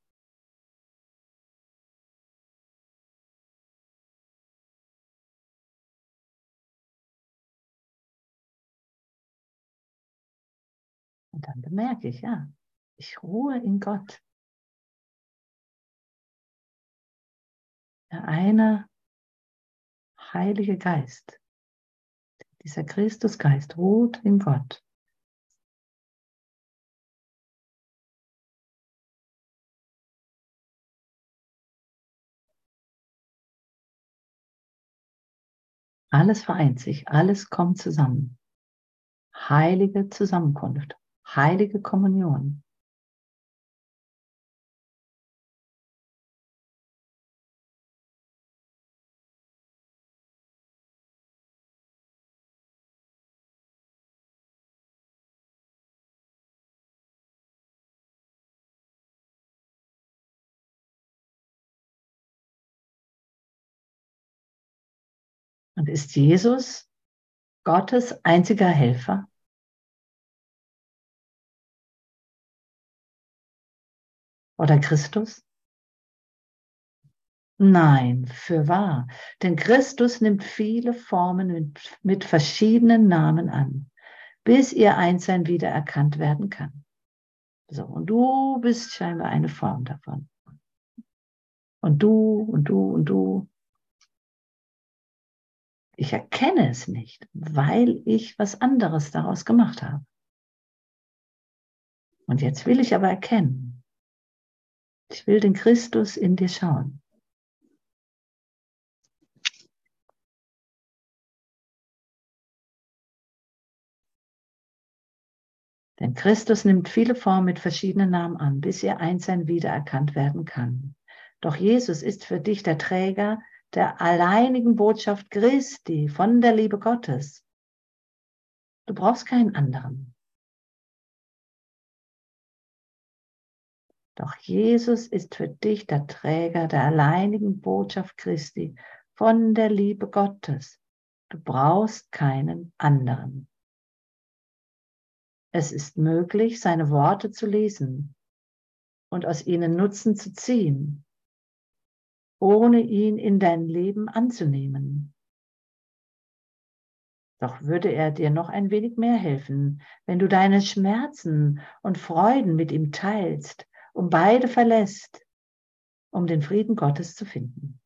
Und dann bemerke ich, ja, ich ruhe in Gott. Der eine Heilige Geist, dieser Christusgeist ruht in Gott. Alles vereint sich, alles kommt zusammen. Heilige Zusammenkunft heilige Kommunion. Und ist Jesus Gottes einziger Helfer? Oder Christus? Nein, für wahr. Denn Christus nimmt viele Formen mit, mit verschiedenen Namen an, bis ihr Einssein wiedererkannt werden kann. So, und du bist scheinbar eine Form davon. Und du und du und du. Ich erkenne es nicht, weil ich was anderes daraus gemacht habe. Und jetzt will ich aber erkennen, ich will den Christus in dir schauen. Denn Christus nimmt viele Formen mit verschiedenen Namen an, bis ihr Einssein wiedererkannt werden kann. Doch Jesus ist für dich der Träger der alleinigen Botschaft Christi von der Liebe Gottes. Du brauchst keinen anderen. Doch Jesus ist für dich der Träger der alleinigen Botschaft Christi von der Liebe Gottes. Du brauchst keinen anderen. Es ist möglich, seine Worte zu lesen und aus ihnen Nutzen zu ziehen, ohne ihn in dein Leben anzunehmen. Doch würde er dir noch ein wenig mehr helfen, wenn du deine Schmerzen und Freuden mit ihm teilst und beide verlässt, um den Frieden Gottes zu finden.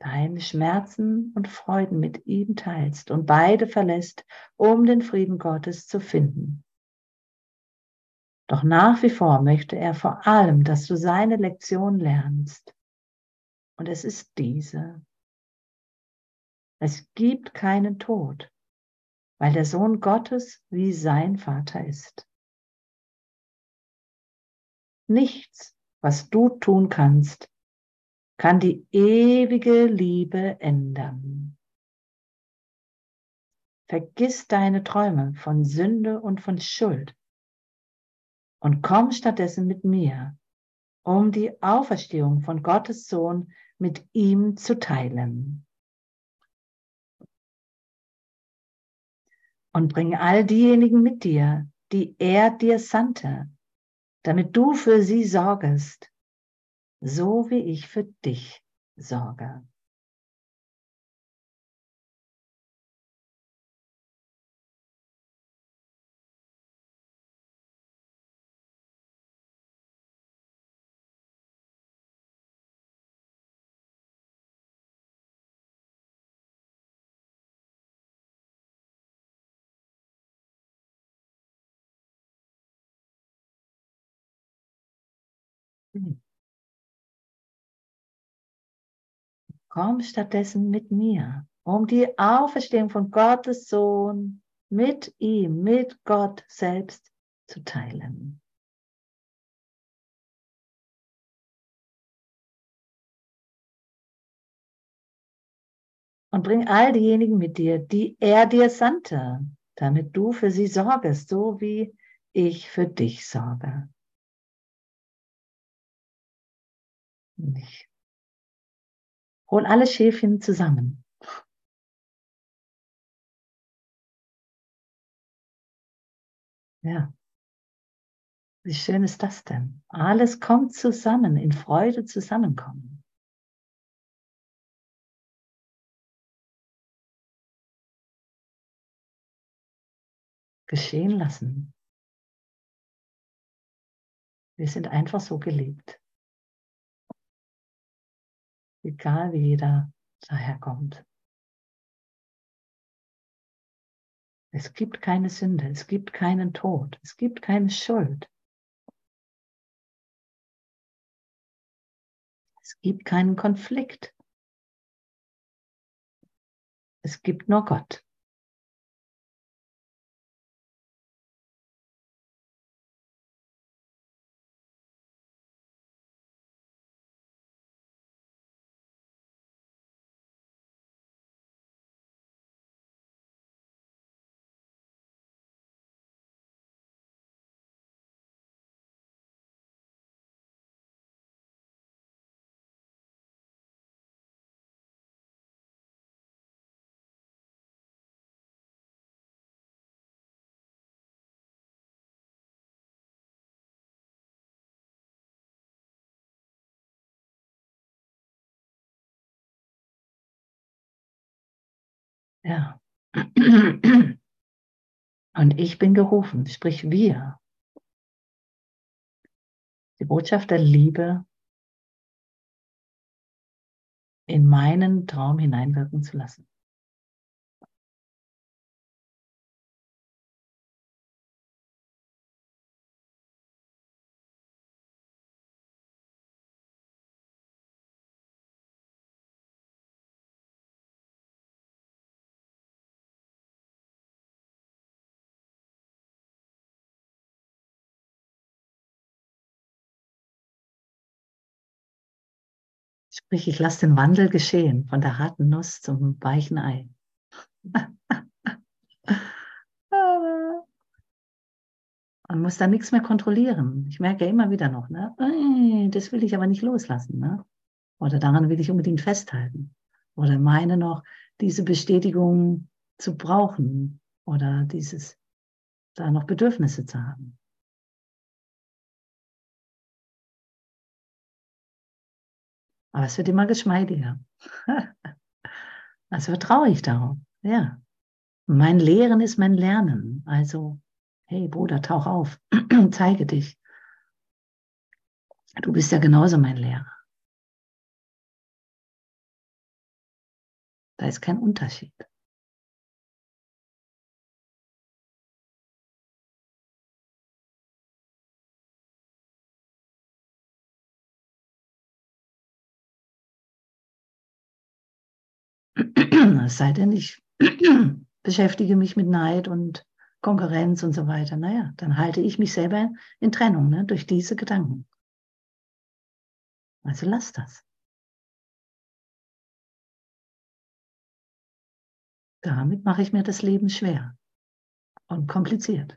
Deine Schmerzen und Freuden mit ihm teilst und beide verlässt, um den Frieden Gottes zu finden. Doch nach wie vor möchte er vor allem, dass du seine Lektion lernst. Und es ist diese. Es gibt keinen Tod, weil der Sohn Gottes wie sein Vater ist. Nichts, was du tun kannst, kann die ewige Liebe ändern. Vergiss deine Träume von Sünde und von Schuld und komm stattdessen mit mir, um die Auferstehung von Gottes Sohn mit ihm zu teilen. Und bring all diejenigen mit dir, die er dir sandte, damit du für sie sorgest, so wie ich für dich sorge. Komm stattdessen mit mir, um die Auferstehung von Gottes Sohn mit ihm, mit Gott selbst zu teilen. Und bring all diejenigen mit dir, die er dir sandte, damit du für sie sorgest, so wie ich für dich sorge. Nicht. Hol alle Schäfchen zusammen. Ja. Wie schön ist das denn? Alles kommt zusammen, in Freude zusammenkommen. Geschehen lassen. Wir sind einfach so geliebt egal wie jeder daherkommt. Es gibt keine Sünde, es gibt keinen Tod, es gibt keine Schuld. Es gibt keinen Konflikt. Es gibt nur Gott. Ja. Und ich bin gerufen, sprich wir. Die Botschaft der Liebe in meinen Traum hineinwirken zu lassen. Sprich, ich lasse den Wandel geschehen von der harten Nuss zum weichen Ei. Man muss da nichts mehr kontrollieren. Ich merke ja immer wieder noch, ne? das will ich aber nicht loslassen. Ne? Oder daran will ich unbedingt festhalten. Oder meine noch, diese Bestätigung zu brauchen. Oder dieses, da noch Bedürfnisse zu haben. Aber es wird immer geschmeidiger. also vertraue ich darauf. Ja. Mein Lehren ist mein Lernen. Also, hey Bruder, tauch auf, zeige dich. Du bist ja genauso mein Lehrer. Da ist kein Unterschied. Es sei denn, ich beschäftige mich mit Neid und Konkurrenz und so weiter. Naja, dann halte ich mich selber in Trennung ne, durch diese Gedanken. Also lass das. Damit mache ich mir das Leben schwer und kompliziert.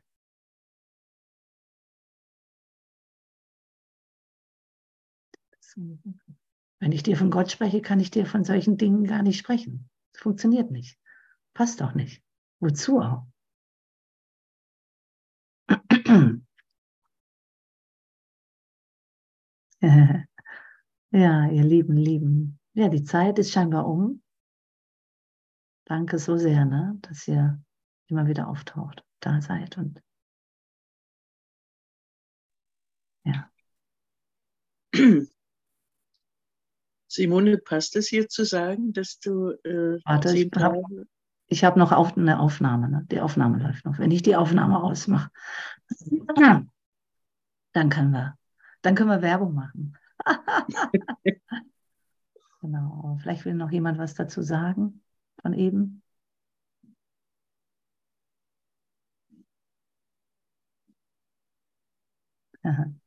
Wenn ich dir von Gott spreche, kann ich dir von solchen Dingen gar nicht sprechen. Das funktioniert nicht. Passt auch nicht. Wozu auch? Ja, ihr Lieben, Lieben. Ja, die Zeit ist scheinbar um. Danke so sehr, ne, dass ihr immer wieder auftaucht, da seid und ja. Simone, passt es hier zu sagen, dass du äh, Warte, ich habe hab noch auf, eine Aufnahme, ne? die Aufnahme läuft noch. Wenn ich die Aufnahme ausmache, dann können wir, dann können wir Werbung machen. genau, vielleicht will noch jemand was dazu sagen von eben.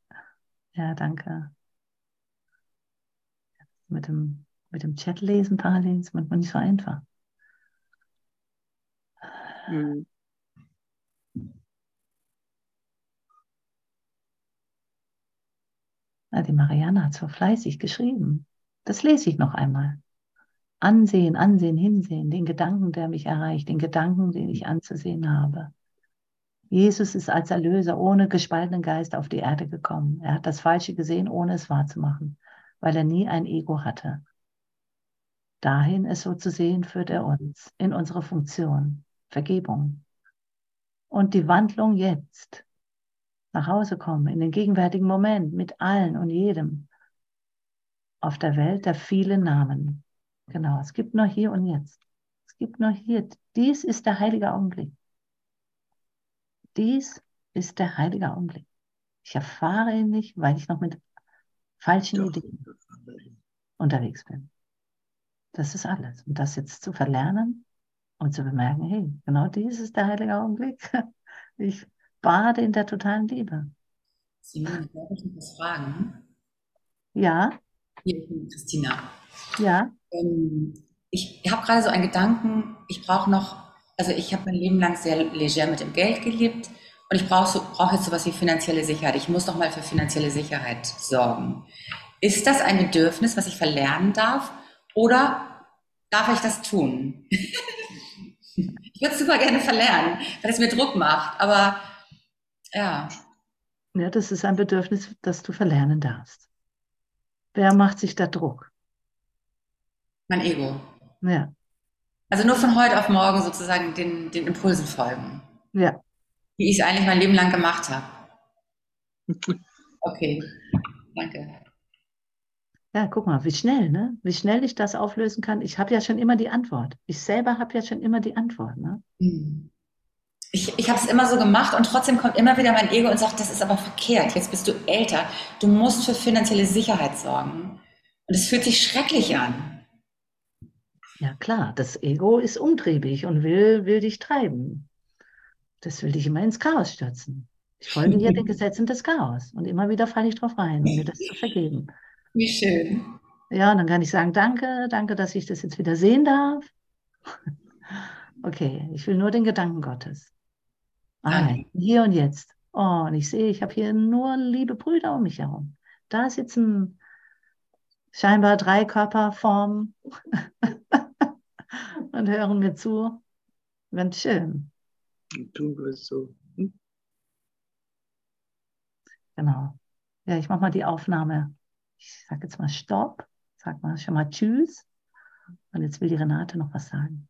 Ja, danke. Mit dem, mit dem Chat lesen parallel ist manchmal nicht so einfach. Mhm. Na, die Marianne hat so fleißig geschrieben. Das lese ich noch einmal. Ansehen, ansehen, hinsehen, den Gedanken, der mich erreicht, den Gedanken, den ich anzusehen habe. Jesus ist als Erlöser ohne gespaltenen Geist auf die Erde gekommen. Er hat das Falsche gesehen, ohne es wahrzumachen, weil er nie ein Ego hatte. Dahin, es so zu sehen, führt er uns in unsere Funktion, Vergebung. Und die Wandlung jetzt, nach Hause kommen, in den gegenwärtigen Moment mit allen und jedem auf der Welt der vielen Namen. Genau, es gibt nur hier und jetzt. Es gibt nur hier. Dies ist der heilige Augenblick. Dies ist der heilige Augenblick. Ich erfahre ihn nicht, weil ich noch mit falschen Doch. Ideen unterwegs bin. Das ist alles. Und das jetzt zu verlernen und zu bemerken, hey, genau dies ist der heilige Augenblick. Ich bade in der totalen Liebe. Simone, darf ich noch was fragen? Ja. Hier, Christina. Ja. Ähm, ich habe gerade so einen Gedanken, ich brauche noch, also ich habe mein Leben lang sehr leger mit dem Geld gelebt und ich brauche so, brauch jetzt sowas wie finanzielle Sicherheit. Ich muss noch mal für finanzielle Sicherheit sorgen. Ist das ein Bedürfnis, was ich verlernen darf oder darf ich das tun? ich würde es super gerne verlernen, weil es mir Druck macht, aber ja. Ja, das ist ein Bedürfnis, das du verlernen darfst. Wer macht sich da Druck? Mein Ego. Ja. Also nur von heute auf morgen sozusagen den, den Impulsen folgen. Ja. Wie ich es eigentlich mein Leben lang gemacht habe. Okay, danke. Ja, guck mal, wie schnell, ne? Wie schnell ich das auflösen kann. Ich habe ja schon immer die Antwort. Ich selber habe ja schon immer die Antwort, ne? Hm ich, ich habe es immer so gemacht und trotzdem kommt immer wieder mein Ego und sagt, das ist aber verkehrt, jetzt bist du älter, du musst für finanzielle Sicherheit sorgen. Und es fühlt sich schrecklich an. Ja klar, das Ego ist umtriebig und will, will dich treiben. Das will dich immer ins Chaos stürzen. Ich folge hier den Gesetzen des Chaos und immer wieder falle ich drauf rein, um mir das zu vergeben. Wie schön. Ja, und dann kann ich sagen, danke, danke, dass ich das jetzt wieder sehen darf. Okay, ich will nur den Gedanken Gottes. Amen. Hier und jetzt. Oh, und ich sehe, ich habe hier nur liebe Brüder um mich herum. Da sitzen scheinbar drei Körperformen und hören mir zu. Ganz schön. Tun wir so. Hm? Genau. Ja, ich mache mal die Aufnahme. Ich sage jetzt mal Stopp. Sag mal schon mal Tschüss. Und jetzt will die Renate noch was sagen.